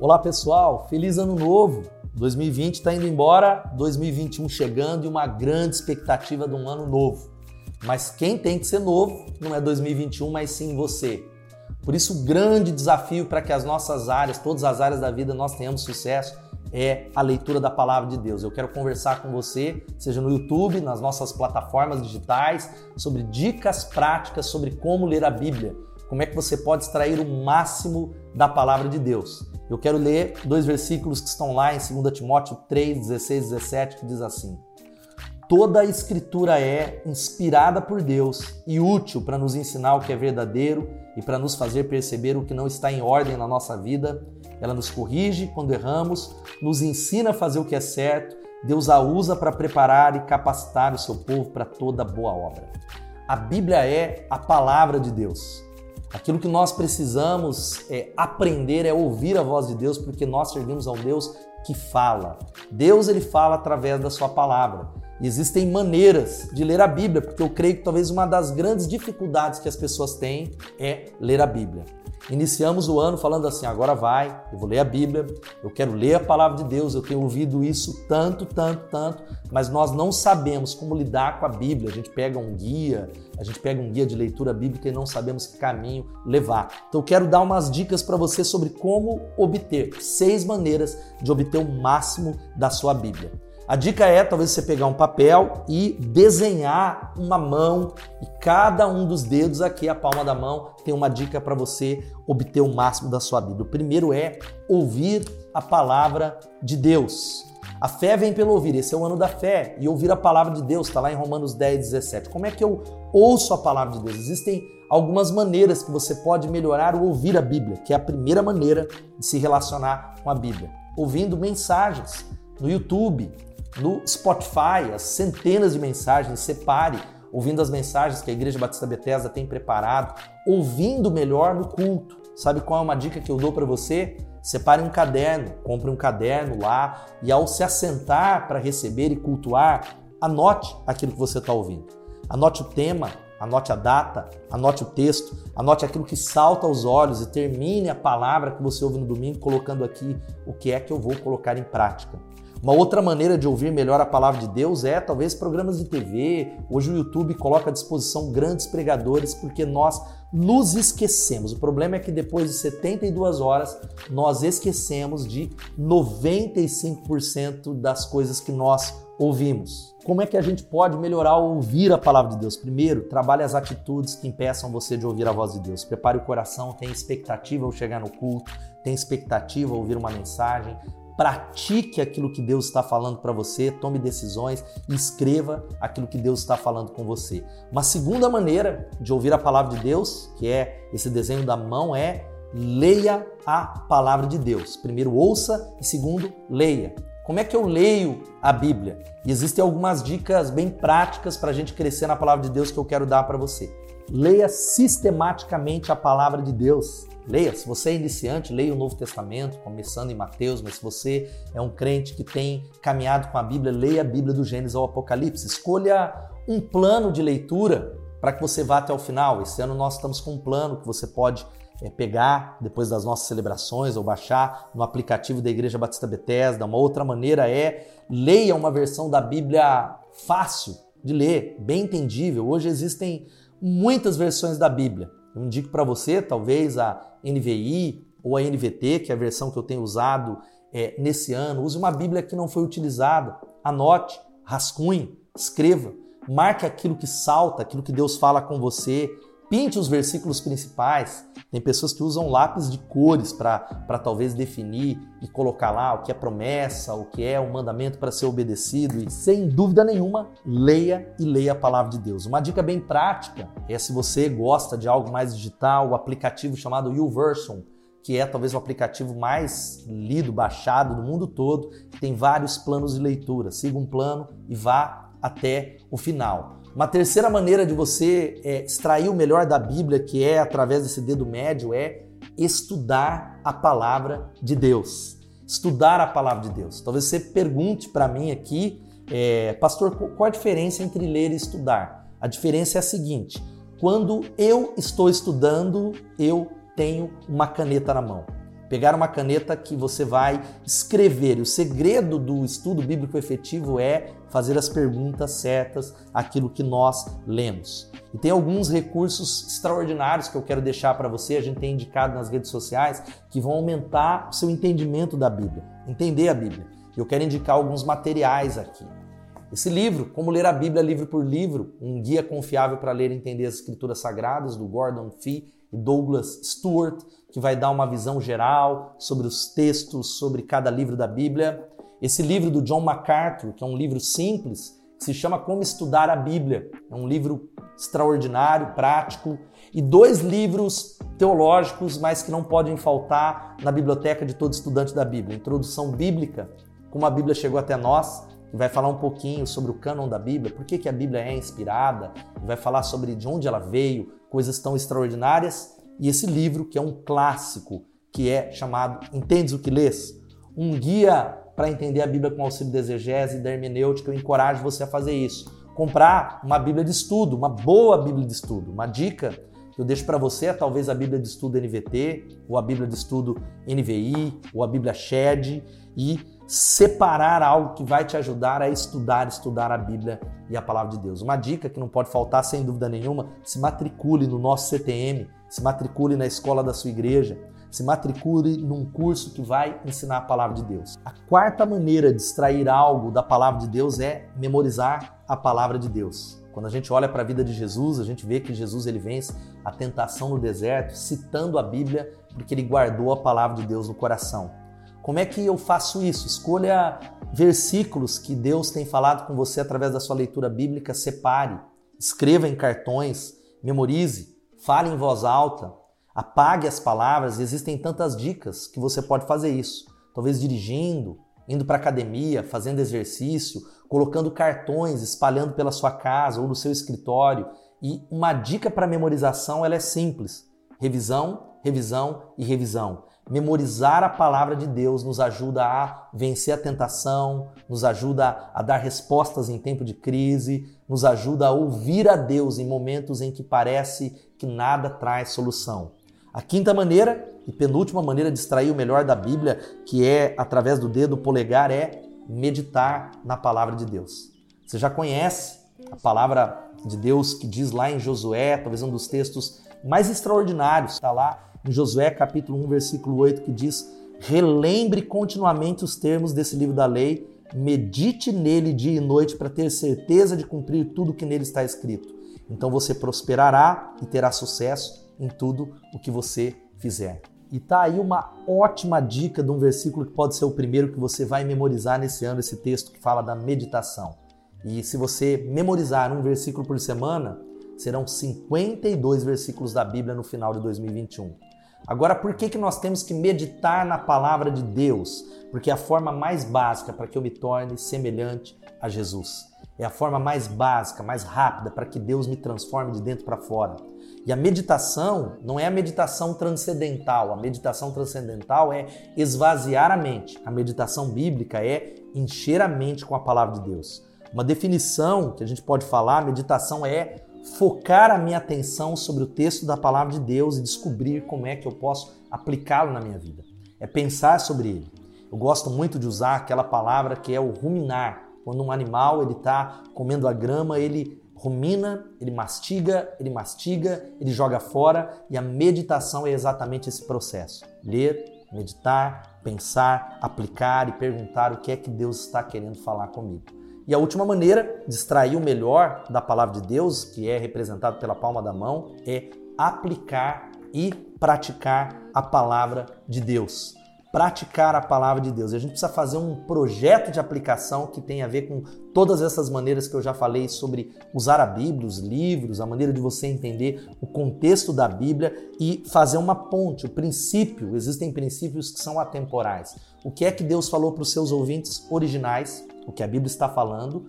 Olá pessoal, feliz ano novo! 2020 está indo embora, 2021 chegando e uma grande expectativa de um ano novo. Mas quem tem que ser novo não é 2021, mas sim você. Por isso, o grande desafio para que as nossas áreas, todas as áreas da vida, nós tenhamos sucesso é a leitura da palavra de Deus. Eu quero conversar com você, seja no YouTube, nas nossas plataformas digitais, sobre dicas práticas sobre como ler a Bíblia. Como é que você pode extrair o máximo da palavra de Deus. Eu quero ler dois versículos que estão lá em 2 Timóteo 3, 16 e 17, que diz assim: Toda a escritura é inspirada por Deus e útil para nos ensinar o que é verdadeiro e para nos fazer perceber o que não está em ordem na nossa vida. Ela nos corrige quando erramos, nos ensina a fazer o que é certo. Deus a usa para preparar e capacitar o seu povo para toda boa obra. A Bíblia é a palavra de Deus. Aquilo que nós precisamos é aprender é ouvir a voz de Deus, porque nós servimos a um Deus que fala. Deus ele fala através da sua palavra. E existem maneiras de ler a Bíblia, porque eu creio que talvez uma das grandes dificuldades que as pessoas têm é ler a Bíblia. Iniciamos o ano falando assim: agora vai, eu vou ler a Bíblia, eu quero ler a palavra de Deus, eu tenho ouvido isso tanto, tanto, tanto, mas nós não sabemos como lidar com a Bíblia. A gente pega um guia, a gente pega um guia de leitura bíblica e não sabemos que caminho levar. Então eu quero dar umas dicas para você sobre como obter seis maneiras de obter o máximo da sua Bíblia. A dica é talvez você pegar um papel e desenhar uma mão e cada um dos dedos aqui, a palma da mão, tem uma dica para você obter o máximo da sua Bíblia. O primeiro é ouvir a palavra de Deus. A fé vem pelo ouvir, esse é o ano da fé. E ouvir a palavra de Deus, está lá em Romanos 10, 17. Como é que eu ouço a palavra de Deus? Existem algumas maneiras que você pode melhorar o ouvir a Bíblia, que é a primeira maneira de se relacionar com a Bíblia. Ouvindo mensagens no YouTube, no Spotify, as centenas de mensagens, separe, ouvindo as mensagens que a Igreja Batista Bethesda tem preparado, ouvindo melhor no culto. Sabe qual é uma dica que eu dou para você? Separe um caderno, compre um caderno lá e ao se assentar para receber e cultuar, anote aquilo que você está ouvindo. Anote o tema, anote a data, anote o texto, anote aquilo que salta aos olhos e termine a palavra que você ouve no domingo colocando aqui o que é que eu vou colocar em prática. Uma outra maneira de ouvir melhor a palavra de Deus é talvez programas de TV. Hoje o YouTube coloca à disposição grandes pregadores porque nós nos esquecemos. O problema é que depois de 72 horas nós esquecemos de 95% das coisas que nós ouvimos. Como é que a gente pode melhorar o ouvir a palavra de Deus? Primeiro, trabalhe as atitudes que impeçam você de ouvir a voz de Deus. Prepare o coração, tenha expectativa ao chegar no culto, tenha expectativa ao ouvir uma mensagem, pratique aquilo que Deus está falando para você, tome decisões escreva aquilo que Deus está falando com você. Uma segunda maneira de ouvir a palavra de Deus, que é esse desenho da mão, é leia a palavra de Deus. Primeiro, ouça e segundo, leia. Como é que eu leio a Bíblia? E existem algumas dicas bem práticas para a gente crescer na palavra de Deus que eu quero dar para você. Leia sistematicamente a palavra de Deus. Leia, se você é iniciante, leia o Novo Testamento, começando em Mateus, mas se você é um crente que tem caminhado com a Bíblia, leia a Bíblia do Gênesis ao Apocalipse. Escolha um plano de leitura para que você vá até o final. Esse ano nós estamos com um plano que você pode é, pegar depois das nossas celebrações ou baixar no aplicativo da Igreja Batista Bethesda. Uma outra maneira é leia uma versão da Bíblia fácil de ler, bem entendível. Hoje existem muitas versões da Bíblia. Eu indico para você, talvez, a NVI ou a NVT, que é a versão que eu tenho usado é, nesse ano. Use uma Bíblia que não foi utilizada. Anote, rascunhe, escreva. Marque aquilo que salta, aquilo que Deus fala com você. Pinte os versículos principais. Tem pessoas que usam lápis de cores para talvez definir e colocar lá o que é promessa, o que é um mandamento para ser obedecido. E sem dúvida nenhuma, leia e leia a palavra de Deus. Uma dica bem prática é se você gosta de algo mais digital, o aplicativo chamado YouVersion que é talvez o aplicativo mais lido, baixado do mundo todo, tem vários planos de leitura. Siga um plano e vá até o final. Uma terceira maneira de você é, extrair o melhor da Bíblia, que é através desse dedo médio, é estudar a palavra de Deus. Estudar a palavra de Deus. Talvez você pergunte para mim aqui, é, pastor, qual a diferença entre ler e estudar? A diferença é a seguinte: quando eu estou estudando, eu tenho uma caneta na mão. Pegar uma caneta que você vai escrever. E o segredo do estudo bíblico efetivo é fazer as perguntas certas aquilo que nós lemos. E tem alguns recursos extraordinários que eu quero deixar para você, a gente tem indicado nas redes sociais, que vão aumentar o seu entendimento da Bíblia, entender a Bíblia. Eu quero indicar alguns materiais aqui. Esse livro, Como Ler a Bíblia Livro por Livro, um guia confiável para ler e entender as Escrituras Sagradas, do Gordon Fee e Douglas Stewart, que vai dar uma visão geral sobre os textos, sobre cada livro da Bíblia. Esse livro do John MacArthur, que é um livro simples, que se chama Como Estudar a Bíblia. É um livro extraordinário, prático. E dois livros teológicos, mas que não podem faltar na biblioteca de todo estudante da Bíblia. Introdução Bíblica, como a Bíblia chegou até nós, vai falar um pouquinho sobre o cânon da Bíblia, por que, que a Bíblia é inspirada, vai falar sobre de onde ela veio, coisas tão extraordinárias e esse livro, que é um clássico, que é chamado Entendes o que lês? Um guia para entender a Bíblia com auxílio da exegese e da hermenêutica. Eu encorajo você a fazer isso. Comprar uma Bíblia de estudo, uma boa Bíblia de estudo. Uma dica que eu deixo para você é talvez a Bíblia de estudo NVT, ou a Bíblia de estudo NVI, ou a Bíblia Shed, e separar algo que vai te ajudar a estudar, estudar a Bíblia e a palavra de Deus. Uma dica que não pode faltar, sem dúvida nenhuma, se matricule no nosso CTM se matricule na escola da sua igreja, se matricule num curso que vai ensinar a palavra de Deus. A quarta maneira de extrair algo da palavra de Deus é memorizar a palavra de Deus. Quando a gente olha para a vida de Jesus, a gente vê que Jesus ele vence a tentação no deserto, citando a Bíblia, porque ele guardou a palavra de Deus no coração. Como é que eu faço isso? Escolha versículos que Deus tem falado com você através da sua leitura bíblica, separe, escreva em cartões, memorize. Fale em voz alta, apague as palavras. Existem tantas dicas que você pode fazer isso. Talvez dirigindo, indo para academia, fazendo exercício, colocando cartões, espalhando pela sua casa ou no seu escritório. E uma dica para memorização ela é simples: revisão, revisão e revisão. Memorizar a palavra de Deus nos ajuda a vencer a tentação, nos ajuda a dar respostas em tempo de crise, nos ajuda a ouvir a Deus em momentos em que parece que nada traz solução. A quinta maneira e penúltima maneira de extrair o melhor da Bíblia, que é através do dedo polegar, é meditar na palavra de Deus. Você já conhece a palavra de Deus que diz lá em Josué, talvez um dos textos mais extraordinários, está lá em Josué capítulo 1, versículo 8, que diz: Relembre continuamente os termos desse livro da lei, medite nele dia e noite para ter certeza de cumprir tudo que nele está escrito. Então você prosperará e terá sucesso em tudo o que você fizer. E tá aí uma ótima dica de um versículo que pode ser o primeiro que você vai memorizar nesse ano, esse texto que fala da meditação. E se você memorizar um versículo por semana, serão 52 versículos da Bíblia no final de 2021. Agora, por que, que nós temos que meditar na palavra de Deus? Porque é a forma mais básica para que eu me torne semelhante a Jesus. É a forma mais básica, mais rápida para que Deus me transforme de dentro para fora. E a meditação não é a meditação transcendental. A meditação transcendental é esvaziar a mente. A meditação bíblica é encher a mente com a palavra de Deus. Uma definição que a gente pode falar, meditação é focar a minha atenção sobre o texto da palavra de Deus e descobrir como é que eu posso aplicá-lo na minha vida. É pensar sobre ele. Eu gosto muito de usar aquela palavra que é o ruminar. Quando um animal ele está comendo a grama, ele rumina, ele mastiga, ele mastiga, ele joga fora e a meditação é exatamente esse processo. Ler, meditar, pensar, aplicar e perguntar o que é que Deus está querendo falar comigo. E a última maneira de extrair o melhor da palavra de Deus, que é representado pela palma da mão, é aplicar e praticar a palavra de Deus. Praticar a palavra de Deus. E a gente precisa fazer um projeto de aplicação que tem a ver com todas essas maneiras que eu já falei sobre usar a Bíblia, os livros, a maneira de você entender o contexto da Bíblia e fazer uma ponte, o princípio. Existem princípios que são atemporais. O que é que Deus falou para os seus ouvintes originais o que a Bíblia está falando,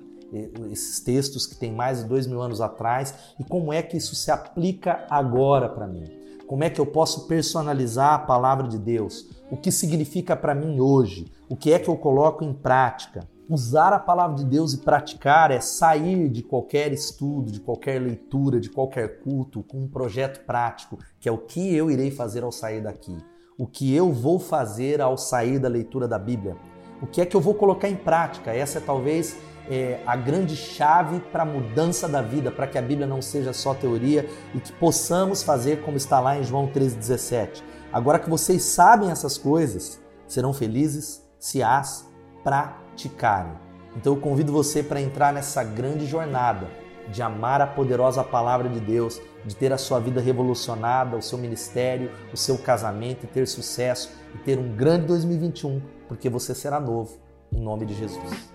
esses textos que tem mais de dois mil anos atrás, e como é que isso se aplica agora para mim. Como é que eu posso personalizar a palavra de Deus? O que significa para mim hoje? O que é que eu coloco em prática? Usar a palavra de Deus e praticar é sair de qualquer estudo, de qualquer leitura, de qualquer culto com um projeto prático, que é o que eu irei fazer ao sair daqui. o que eu vou fazer ao sair da leitura da Bíblia. O que é que eu vou colocar em prática? Essa é talvez é, a grande chave para a mudança da vida, para que a Bíblia não seja só teoria e que possamos fazer como está lá em João 3,17. Agora que vocês sabem essas coisas, serão felizes se as praticarem. Então eu convido você para entrar nessa grande jornada de amar a poderosa palavra de Deus, de ter a sua vida revolucionada, o seu ministério, o seu casamento e ter sucesso e ter um grande 2021, porque você será novo, em nome de Jesus.